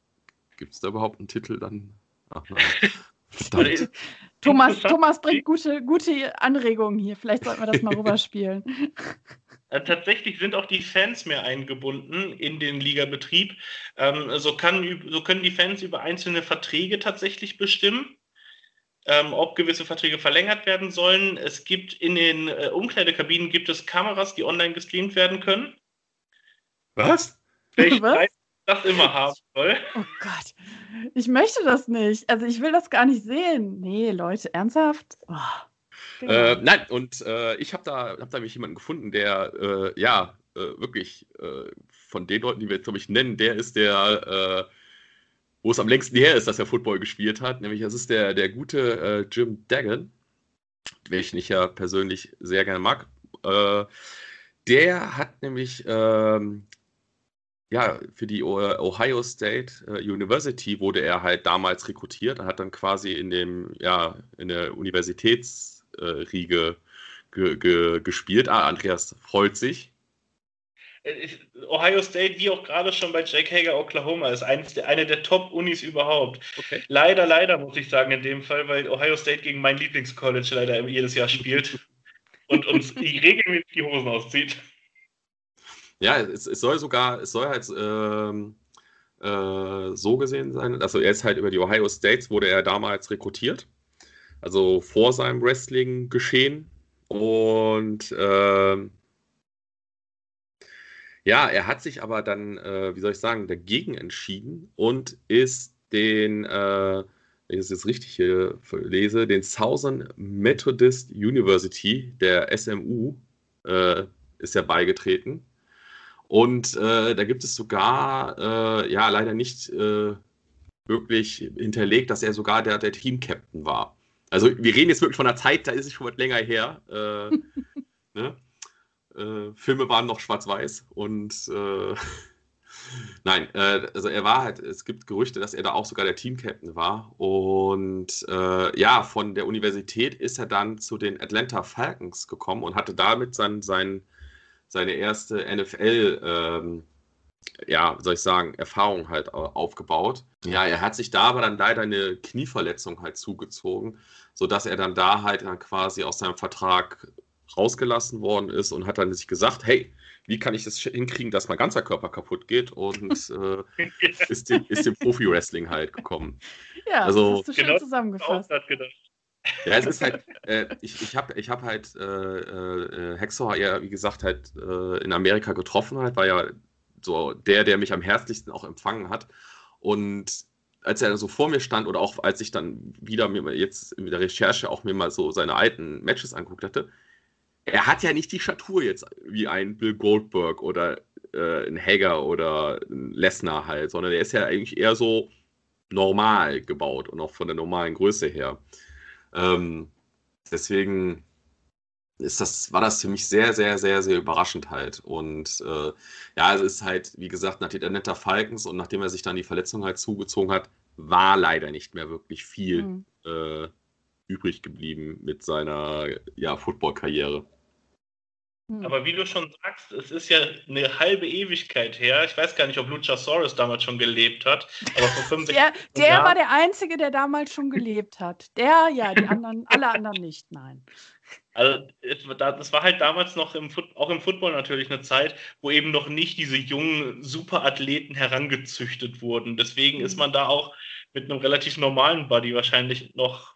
gibt es da überhaupt einen Titel dann? Ach, (laughs) Thomas, Thomas bringt gute, gute Anregungen hier. Vielleicht sollten wir das mal rüberspielen. (laughs) Äh, tatsächlich sind auch die Fans mehr eingebunden in den Ligabetrieb. Ähm, so, kann, so können die Fans über einzelne Verträge tatsächlich bestimmen ähm, ob gewisse Verträge verlängert werden sollen. Es gibt in den äh, Umkleidekabinen gibt es Kameras, die online gestreamt werden können. Was? Vielleicht, (laughs) Was? das immer haben soll. Oh Gott, ich möchte das nicht. Also ich will das gar nicht sehen. Nee, Leute, ernsthaft? Oh, äh, nein, und äh, ich habe da, hab da mich jemanden gefunden, der äh, ja äh, wirklich äh, von den Leuten, die wir jetzt, glaube ich, nennen, der ist der, äh, wo es am längsten her ist, dass er Football gespielt hat. Nämlich, das ist der, der gute Jim Dagan, welchen ich ja persönlich sehr gerne mag. der hat nämlich ähm, ja, für die Ohio State äh, University wurde er halt damals rekrutiert. Er hat dann quasi in dem, ja, in der Universitätsriege ge, ge, gespielt. Ah, Andreas freut sich. Äh, Ohio State, wie auch gerade schon bei Jack Hager, Oklahoma, ist der, eine der Top-Unis überhaupt. Okay. Leider, leider muss ich sagen in dem Fall, weil Ohio State gegen mein Lieblingscollege leider jedes Jahr spielt (laughs) und uns regelmäßig die Hosen auszieht. Ja, es, es, soll sogar, es soll halt ähm, äh, so gesehen sein, also er ist halt über die Ohio States, wurde er damals rekrutiert, also vor seinem Wrestling-Geschehen und ähm, ja, er hat sich aber dann, äh, wie soll ich sagen, dagegen entschieden und ist den, äh, wenn ich das jetzt richtig hier lese, den Southern Methodist University, der SMU, äh, ist er beigetreten. Und äh, da gibt es sogar, äh, ja, leider nicht äh, wirklich hinterlegt, dass er sogar der, der Team-Captain war. Also wir reden jetzt wirklich von einer Zeit, da ist es schon was länger her. Äh, (laughs) ne? Äh, Filme waren noch schwarz-weiß und äh, (laughs) nein, also er war halt, es gibt Gerüchte, dass er da auch sogar der Team-Captain war. Und ja, von der Universität ist er dann zu den Atlanta Falcons gekommen und hatte damit sein, sein seine erste NFL, ähm, ja, soll ich sagen, Erfahrung halt aufgebaut. Ja, er hat sich da aber dann leider eine Knieverletzung halt zugezogen, sodass er dann da halt dann quasi aus seinem Vertrag rausgelassen worden ist und hat dann sich gesagt, hey, wie kann ich das hinkriegen, dass mein ganzer Körper kaputt geht und (laughs) äh, ist, dem, ist dem Profi-Wrestling halt gekommen. Ja, also, das hast du schön genau zusammengefasst. Ja, es ist halt, äh, ich, ich habe ich hab halt äh, äh, Hexor ja, wie gesagt, halt äh, in Amerika getroffen halt, war ja so der, der mich am herzlichsten auch empfangen hat. Und als er so vor mir stand oder auch als ich dann wieder mir jetzt in der Recherche auch mir mal so seine alten Matches angeguckt hatte, er hat ja nicht die Statur jetzt wie ein Bill Goldberg oder äh, ein Hager oder ein Lesnar halt, sondern er ist ja eigentlich eher so normal gebaut und auch von der normalen Größe her. Ähm, deswegen ist das, war das für mich sehr, sehr, sehr, sehr überraschend halt. Und äh, ja, es ist halt, wie gesagt, nach der Netter Falcons und nachdem er sich dann die Verletzung halt zugezogen hat, war leider nicht mehr wirklich viel mhm. äh, übrig geblieben mit seiner ja, Football-Karriere. Hm. Aber wie du schon sagst, es ist ja eine halbe Ewigkeit her. Ich weiß gar nicht, ob Luchasaurus damals schon gelebt hat. Aber vor 65 Der, der Jahren... war der Einzige, der damals schon gelebt hat. Der, ja, die anderen, alle anderen nicht, nein. Also das war halt damals noch im auch im Football natürlich eine Zeit, wo eben noch nicht diese jungen Superathleten herangezüchtet wurden. Deswegen ist hm. man da auch mit einem relativ normalen Buddy wahrscheinlich noch,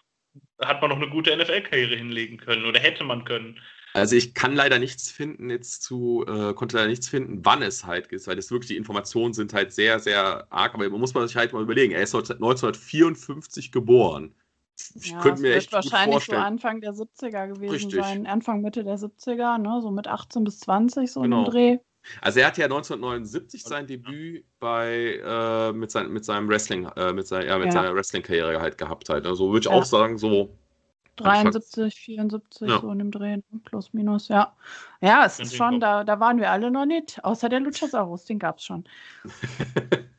hat man noch eine gute NFL-Karriere hinlegen können oder hätte man können. Also ich kann leider nichts finden jetzt zu, äh, konnte leider nichts finden, wann es halt ist, weil das wirklich die Informationen sind halt sehr, sehr arg, aber man muss man sich halt mal überlegen, er ist 1954 geboren. Ich ja, könnte mir echt wahrscheinlich gut vorstellen. so Anfang der 70er gewesen Richtig. sein, Anfang Mitte der 70er, ne? so mit 18 bis 20 so genau. im Dreh. Also er hat ja 1979 sein Debüt bei äh, mit, sein, mit seinem Wrestling, äh, mit, sein, ja, mit ja. seiner Wrestling-Karriere halt gehabt halt. Also würde ich ja. auch sagen, so 73, 74, ja. so in dem Dreh, ne? plus minus, ja. Ja, es ist schon, da, da waren wir alle noch nicht, außer der Luchasaurus, den gab es schon. (laughs)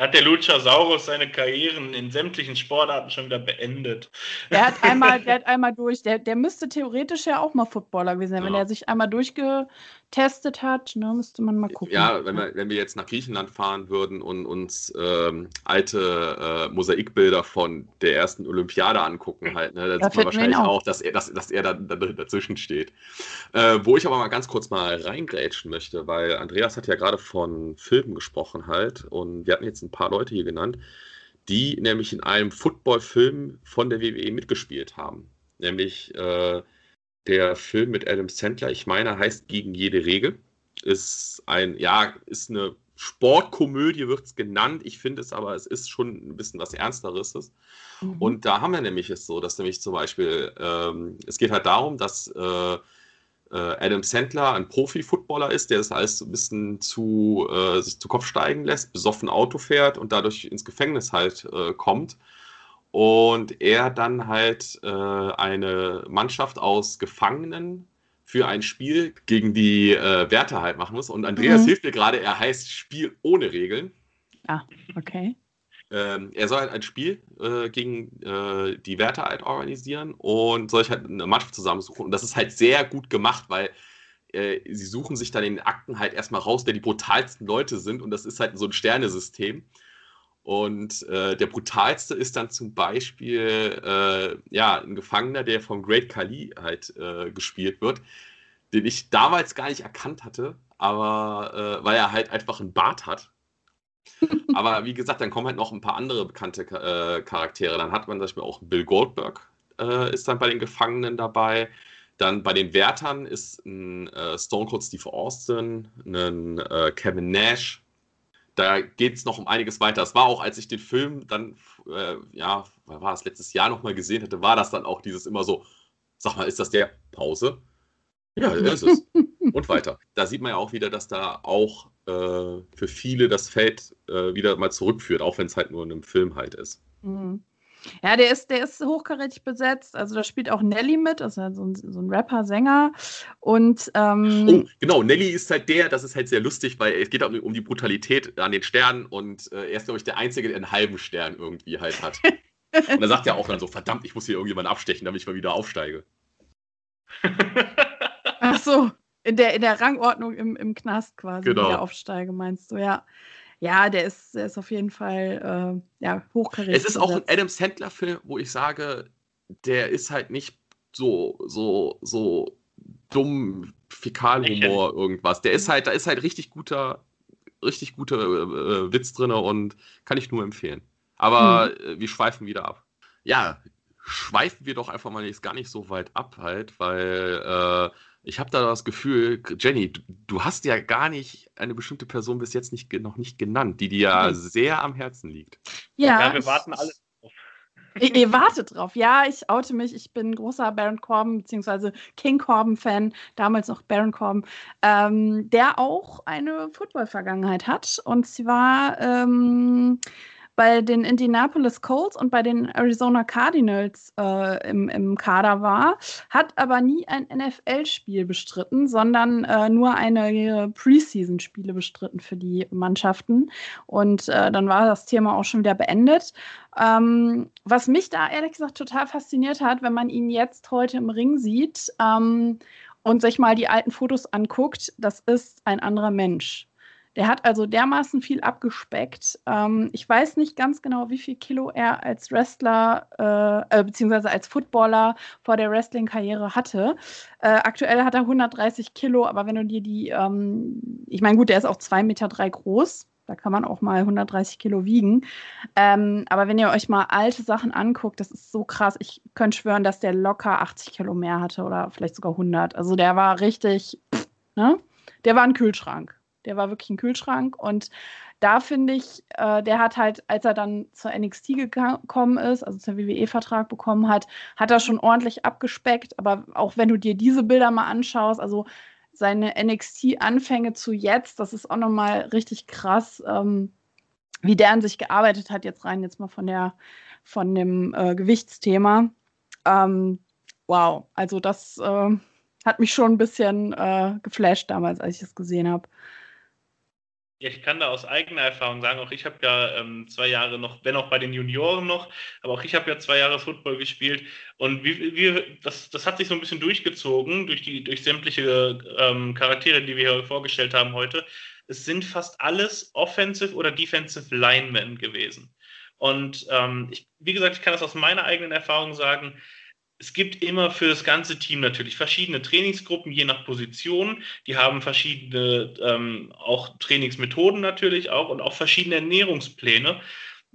hat der Luchasaurus seine Karrieren in sämtlichen Sportarten schon wieder beendet. Der hat einmal, (laughs) der hat einmal durch, der, der müsste theoretisch ja auch mal Footballer gewesen sein, ja. wenn er sich einmal durchge, getestet hat. Ne? Müsste man mal gucken. Ja, wenn wir, wenn wir jetzt nach Griechenland fahren würden und uns ähm, alte äh, Mosaikbilder von der ersten Olympiade angucken, halt, ne, dann da sieht man wahrscheinlich auch, auch, dass er, dass, dass er da, da dazwischen steht. Äh, wo ich aber mal ganz kurz mal reingrätschen möchte, weil Andreas hat ja gerade von Filmen gesprochen halt und wir hatten jetzt ein paar Leute hier genannt, die nämlich in einem Football-Film von der WWE mitgespielt haben. Nämlich äh, der Film mit Adam Sandler, ich meine, heißt Gegen jede Regel. Ist ein, ja, ist eine Sportkomödie wird es genannt. Ich finde es aber, es ist schon ein bisschen was Ernsteres. Mhm. Und da haben wir nämlich es so, dass nämlich zum Beispiel, ähm, es geht halt darum, dass äh, äh, Adam Sandler ein Profi-Footballer ist, der das alles so ein bisschen zu, äh, sich zu Kopf steigen lässt, besoffen Auto fährt und dadurch ins Gefängnis halt äh, kommt. Und er dann halt äh, eine Mannschaft aus Gefangenen für ein Spiel gegen die äh, Werte halt machen muss. Und Andreas mhm. hilft mir gerade, er heißt Spiel ohne Regeln. Ah, okay. Ähm, er soll halt ein Spiel äh, gegen äh, die Werte halt organisieren und soll sich halt eine Mannschaft zusammensuchen. Und das ist halt sehr gut gemacht, weil äh, sie suchen sich dann in den Akten halt erstmal raus, wer die brutalsten Leute sind. Und das ist halt so ein Sternesystem. Und äh, der brutalste ist dann zum Beispiel äh, ja, ein Gefangener, der von Great Kali halt äh, gespielt wird, den ich damals gar nicht erkannt hatte, aber äh, weil er halt einfach einen Bart hat. (laughs) aber wie gesagt, dann kommen halt noch ein paar andere bekannte äh, Charaktere. Dann hat man zum Beispiel auch Bill Goldberg, äh, ist dann bei den Gefangenen dabei. Dann bei den Wärtern ist ein Stone Cold Steve Austin, ein Kevin Nash, da geht es noch um einiges weiter. Es war auch, als ich den Film dann, äh, ja, war es letztes Jahr nochmal gesehen hatte, war das dann auch dieses immer so, sag mal, ist das der Pause? Ja, ist es. Und weiter. Da sieht man ja auch wieder, dass da auch äh, für viele das Feld äh, wieder mal zurückführt, auch wenn es halt nur in einem Film halt ist. Mhm. Ja, der ist, der ist hochkarätig besetzt. Also da spielt auch Nelly mit, also so ein, so ein Rapper, Sänger. Und ähm, oh, genau, Nelly ist halt der, das ist halt sehr lustig, weil es geht um, um die Brutalität an den Sternen und äh, er ist, glaube ich, der Einzige, der einen halben Stern irgendwie halt hat. (laughs) und er sagt ja auch dann so, verdammt, ich muss hier irgendjemanden abstechen, damit ich mal wieder aufsteige. Ach so, in der, in der Rangordnung im, im Knast quasi genau. wieder aufsteige, meinst du, ja ja, der ist, der ist auf jeden Fall äh, ja, hochkarätig. Es ist auch ein Adam Sandler-Film, wo ich sage, der ist halt nicht so, so, so dumm Fäkalhumor irgendwas. Der ist halt, da ist halt richtig guter, richtig guter äh, äh Witz drin und kann ich nur empfehlen. Aber mhm. wir schweifen wieder ab. Ja, schweifen wir doch einfach mal jetzt gar nicht so weit ab halt, weil äh, ich habe da das Gefühl, Jenny, du, du, hast ja gar nicht eine bestimmte Person bis jetzt nicht, noch nicht genannt, die dir ja sehr am Herzen liegt. Ja, ja wir warten alle (laughs) drauf. Ihr, ihr, wartet drauf. Ja, ich oute mich. Ich bin großer Baron Corbin bzw. King Corbin-Fan, damals noch Baron Corbin, ähm, der auch eine Football-Vergangenheit hat. Und zwar ähm, bei den Indianapolis Colts und bei den Arizona Cardinals äh, im, im Kader war, hat aber nie ein NFL-Spiel bestritten, sondern äh, nur eine Preseason-Spiele bestritten für die Mannschaften. Und äh, dann war das Thema auch schon wieder beendet. Ähm, was mich da ehrlich gesagt total fasziniert hat, wenn man ihn jetzt heute im Ring sieht ähm, und sich mal die alten Fotos anguckt, das ist ein anderer Mensch. Der hat also dermaßen viel abgespeckt. Ähm, ich weiß nicht ganz genau, wie viel Kilo er als Wrestler äh, äh, beziehungsweise als Footballer vor der Wrestling-Karriere hatte. Äh, aktuell hat er 130 Kilo, aber wenn du dir die, ähm, ich meine, gut, der ist auch 2,3 Meter drei groß. Da kann man auch mal 130 Kilo wiegen. Ähm, aber wenn ihr euch mal alte Sachen anguckt, das ist so krass. Ich könnte schwören, dass der locker 80 Kilo mehr hatte oder vielleicht sogar 100. Also der war richtig, pff, ne? Der war ein Kühlschrank. Der war wirklich ein Kühlschrank. Und da finde ich, äh, der hat halt, als er dann zur NXT gekommen ist, also zum WWE-Vertrag bekommen hat, hat er schon ordentlich abgespeckt. Aber auch wenn du dir diese Bilder mal anschaust, also seine NXT-Anfänge zu jetzt, das ist auch nochmal richtig krass, ähm, wie der an sich gearbeitet hat, jetzt rein jetzt mal von der von dem äh, Gewichtsthema. Ähm, wow, also das äh, hat mich schon ein bisschen äh, geflasht damals, als ich es gesehen habe. Ja, ich kann da aus eigener Erfahrung sagen, auch ich habe ja ähm, zwei Jahre noch, wenn auch bei den Junioren noch, aber auch ich habe ja zwei Jahre Football gespielt und wie, wie, das, das hat sich so ein bisschen durchgezogen durch, die, durch sämtliche ähm, Charaktere, die wir hier vorgestellt haben heute. Es sind fast alles Offensive oder Defensive Linemen gewesen. Und ähm, ich, wie gesagt, ich kann das aus meiner eigenen Erfahrung sagen, es gibt immer für das ganze Team natürlich verschiedene Trainingsgruppen, je nach Position. Die haben verschiedene ähm, auch Trainingsmethoden natürlich auch und auch verschiedene Ernährungspläne.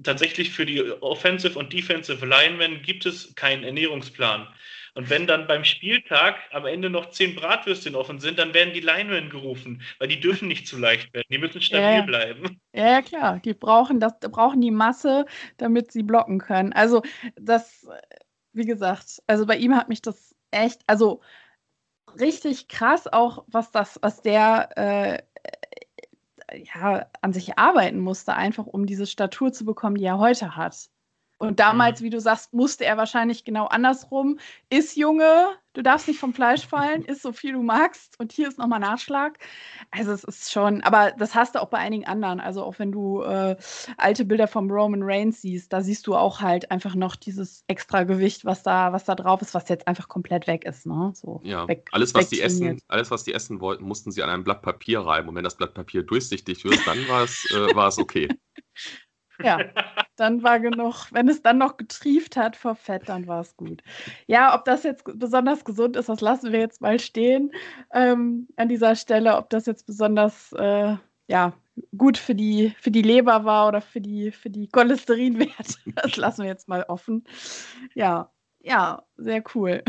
Tatsächlich für die Offensive und Defensive Linemen gibt es keinen Ernährungsplan. Und wenn dann beim Spieltag am Ende noch zehn Bratwürstchen offen sind, dann werden die Linemen gerufen, weil die dürfen nicht zu leicht werden. Die müssen stabil ja, bleiben. Ja, klar. Die brauchen das, brauchen die Masse, damit sie blocken können. Also das, wie gesagt, also bei ihm hat mich das echt, also richtig krass auch, was das, was der äh, ja, an sich arbeiten musste, einfach um diese Statur zu bekommen, die er heute hat. Und damals, mhm. wie du sagst, musste er wahrscheinlich genau andersrum. Ist Junge, du darfst nicht vom Fleisch fallen, isst so viel du magst und hier ist nochmal Nachschlag. Also es ist schon, aber das hast du auch bei einigen anderen. Also auch wenn du äh, alte Bilder vom Roman Reigns siehst, da siehst du auch halt einfach noch dieses extra Gewicht, was da, was da drauf ist, was jetzt einfach komplett weg ist. Ne? So ja, weg, alles, was die essen, alles, was die essen wollten, mussten sie an einem Blatt Papier reiben. Und wenn das Blatt Papier durchsichtig (laughs) wird, dann war es, äh, war es okay. Ja, (laughs) dann war genug. Wenn es dann noch getrieft hat vor Fett, dann war es gut. Ja, ob das jetzt besonders gesund ist, das lassen wir jetzt mal stehen ähm, an dieser Stelle. Ob das jetzt besonders äh, ja, gut für die, für die Leber war oder für die, für die Cholesterinwerte, (laughs) das lassen wir jetzt mal offen. Ja, ja, sehr cool.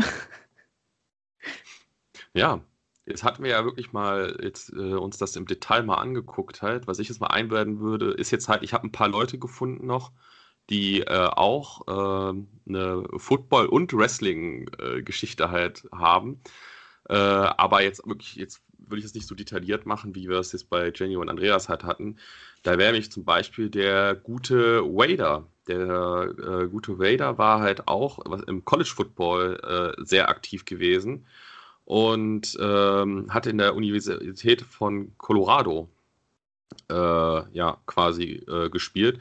Ja, Jetzt hatten wir ja wirklich mal jetzt, äh, uns das im Detail mal angeguckt halt. Was ich jetzt mal einwerden würde, ist jetzt halt, ich habe ein paar Leute gefunden noch, die äh, auch äh, eine Football- und Wrestling-Geschichte äh, halt haben. Äh, aber jetzt wirklich, jetzt würde ich es nicht so detailliert machen, wie wir es jetzt bei Jenny und Andreas halt hatten. Da wäre mich zum Beispiel der gute Wader. Der äh, gute Wader war halt auch im College Football sehr aktiv gewesen und ähm, hat in der Universität von Colorado äh, ja quasi äh, gespielt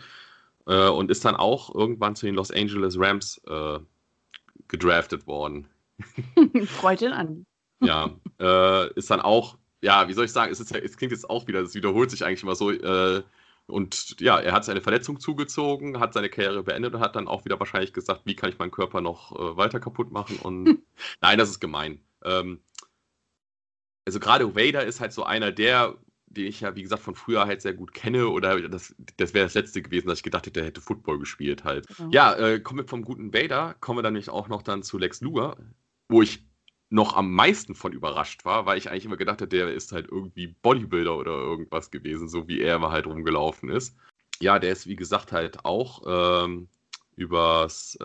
äh, und ist dann auch irgendwann zu den Los Angeles Rams äh, gedraftet worden. (laughs) Freut ihn an. ja, äh, ist dann auch, ja, wie soll ich sagen, es, ist, es klingt jetzt auch wieder, es wiederholt sich eigentlich immer so. Äh, und ja, er hat seine Verletzung zugezogen, hat seine Karriere beendet und hat dann auch wieder wahrscheinlich gesagt, wie kann ich meinen Körper noch weiter kaputt machen. Und (laughs) nein, das ist gemein. Ähm, also gerade Vader ist halt so einer der, den ich ja, wie gesagt, von früher halt sehr gut kenne oder das, das wäre das letzte gewesen, dass ich gedacht hätte, der hätte Football gespielt halt. Mhm. Ja, äh, kommen wir vom guten Vader, kommen wir dann nämlich auch noch dann zu Lex Luger, wo ich noch am meisten von überrascht war, weil ich eigentlich immer gedacht hätte, der ist halt irgendwie Bodybuilder oder irgendwas gewesen, so wie er immer halt rumgelaufen ist. Ja, der ist wie gesagt halt auch ähm, übers, äh,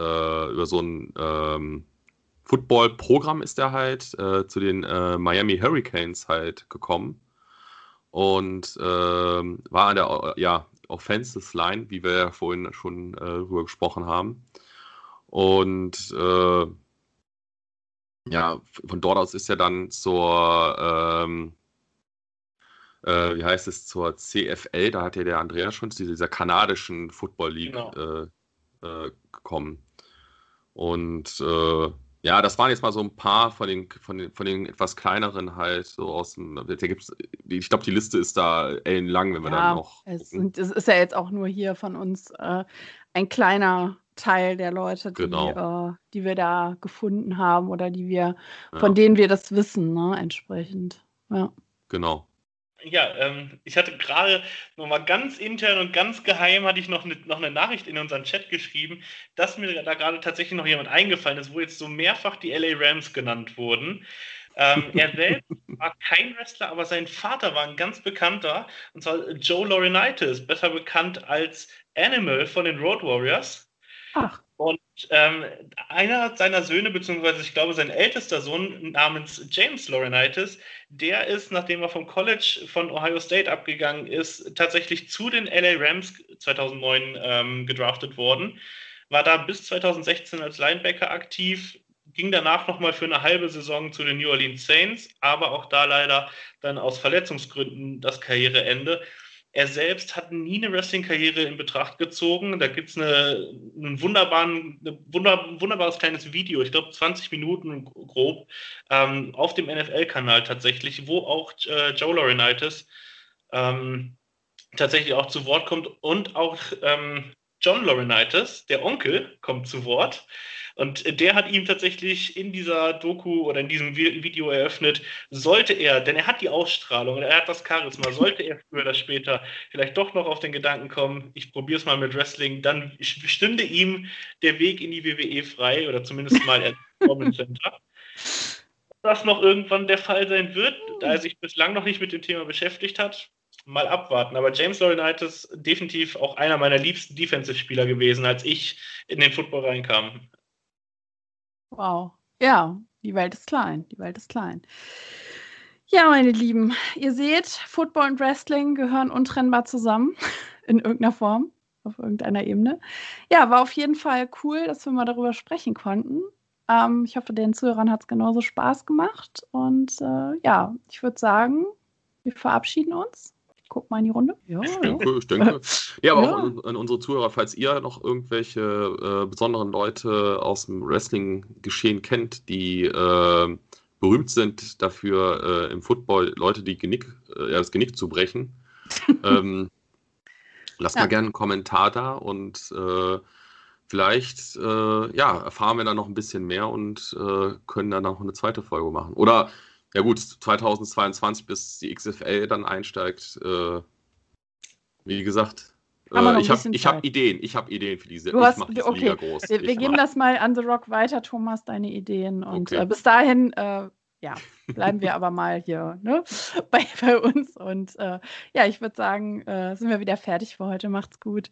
über so ein ähm, Football-Programm ist er halt äh, zu den äh, Miami Hurricanes halt gekommen und äh, war an der ja, Offensive Line, wie wir ja vorhin schon äh, darüber gesprochen haben. Und äh, ja, von dort aus ist er dann zur, ähm, äh, wie heißt es, zur CFL, da hat ja der Andreas schon zu dieser kanadischen Football League genau. gekommen. Und ja, das waren jetzt mal so ein paar von den, von den, von den etwas kleineren halt, so aus dem, da gibt's, ich glaube, die Liste ist da ellenlang, wenn wir ja, dann noch. Es, sind, es ist ja jetzt auch nur hier von uns äh, ein kleiner Teil der Leute, die, genau. äh, die wir da gefunden haben oder die wir, von ja. denen wir das wissen, ne, entsprechend. Ja. Genau. Ja, ähm, ich hatte gerade nochmal ganz intern und ganz geheim hatte ich noch eine, noch eine Nachricht in unseren Chat geschrieben, dass mir da gerade tatsächlich noch jemand eingefallen ist, wo jetzt so mehrfach die LA Rams genannt wurden. Ähm, er (laughs) selbst war kein Wrestler, aber sein Vater war ein ganz bekannter, und zwar Joe Laurinaitis, besser bekannt als Animal von den Road Warriors. Ach. Und ähm, einer seiner Söhne, beziehungsweise ich glaube sein ältester Sohn namens James Laurinaitis, der ist, nachdem er vom College von Ohio State abgegangen ist, tatsächlich zu den LA Rams 2009 ähm, gedraftet worden, war da bis 2016 als Linebacker aktiv, ging danach nochmal für eine halbe Saison zu den New Orleans Saints, aber auch da leider dann aus Verletzungsgründen das Karriereende. Er selbst hat nie eine Wrestling-Karriere in Betracht gezogen. Da gibt es eine, einen wunderbaren, eine wunder, wunderbares kleines Video, ich glaube 20 Minuten grob, ähm, auf dem NFL-Kanal tatsächlich, wo auch äh, Joe Laurinaitis ähm, tatsächlich auch zu Wort kommt und auch ähm, John Laurinaitis, der Onkel, kommt zu Wort. Und der hat ihm tatsächlich in dieser Doku oder in diesem Video eröffnet, sollte er, denn er hat die Ausstrahlung und er hat das Charisma, (laughs) sollte er früher oder später vielleicht doch noch auf den Gedanken kommen, ich probiere es mal mit Wrestling, dann stünde ihm der Weg in die WWE frei oder zumindest mal (laughs) ins Performance Center. Das noch irgendwann der Fall sein wird, da er sich bislang noch nicht mit dem Thema beschäftigt hat, mal abwarten. Aber James Laurinaitis definitiv auch einer meiner liebsten Defensive-Spieler gewesen, als ich in den Football reinkam. Wow. Ja, die Welt ist klein. Die Welt ist klein. Ja, meine Lieben, ihr seht, Football und Wrestling gehören untrennbar zusammen (laughs) in irgendeiner Form, auf irgendeiner Ebene. Ja, war auf jeden Fall cool, dass wir mal darüber sprechen konnten. Ähm, ich hoffe, den Zuhörern hat es genauso Spaß gemacht. Und äh, ja, ich würde sagen, wir verabschieden uns. Guck mal in die Runde. Ja, ich denke, ich denke. Ja, aber ja. auch an, an, unsere Zuhörer, falls ihr noch irgendwelche äh, besonderen Leute aus dem Wrestling-Geschehen kennt, die äh, berühmt sind dafür, äh, im Football Leute die Genick, äh, das Genick zu brechen, (laughs) ähm, lasst ja. mal gerne einen Kommentar da und äh, vielleicht äh, ja, erfahren wir dann noch ein bisschen mehr und können dann noch eine zweite Folge machen. Oder ja gut, 2022, bis die XFL dann einsteigt. Äh, wie gesagt, äh, ich habe hab Ideen. Ich habe Ideen für diese. Du hast, ich mache okay. Liga groß. Wir, wir geben das mal an The Rock weiter, Thomas, deine Ideen. Und okay. äh, bis dahin, äh, ja, bleiben wir (laughs) aber mal hier ne, bei, bei uns. Und äh, ja, ich würde sagen, äh, sind wir wieder fertig für heute. Macht's gut.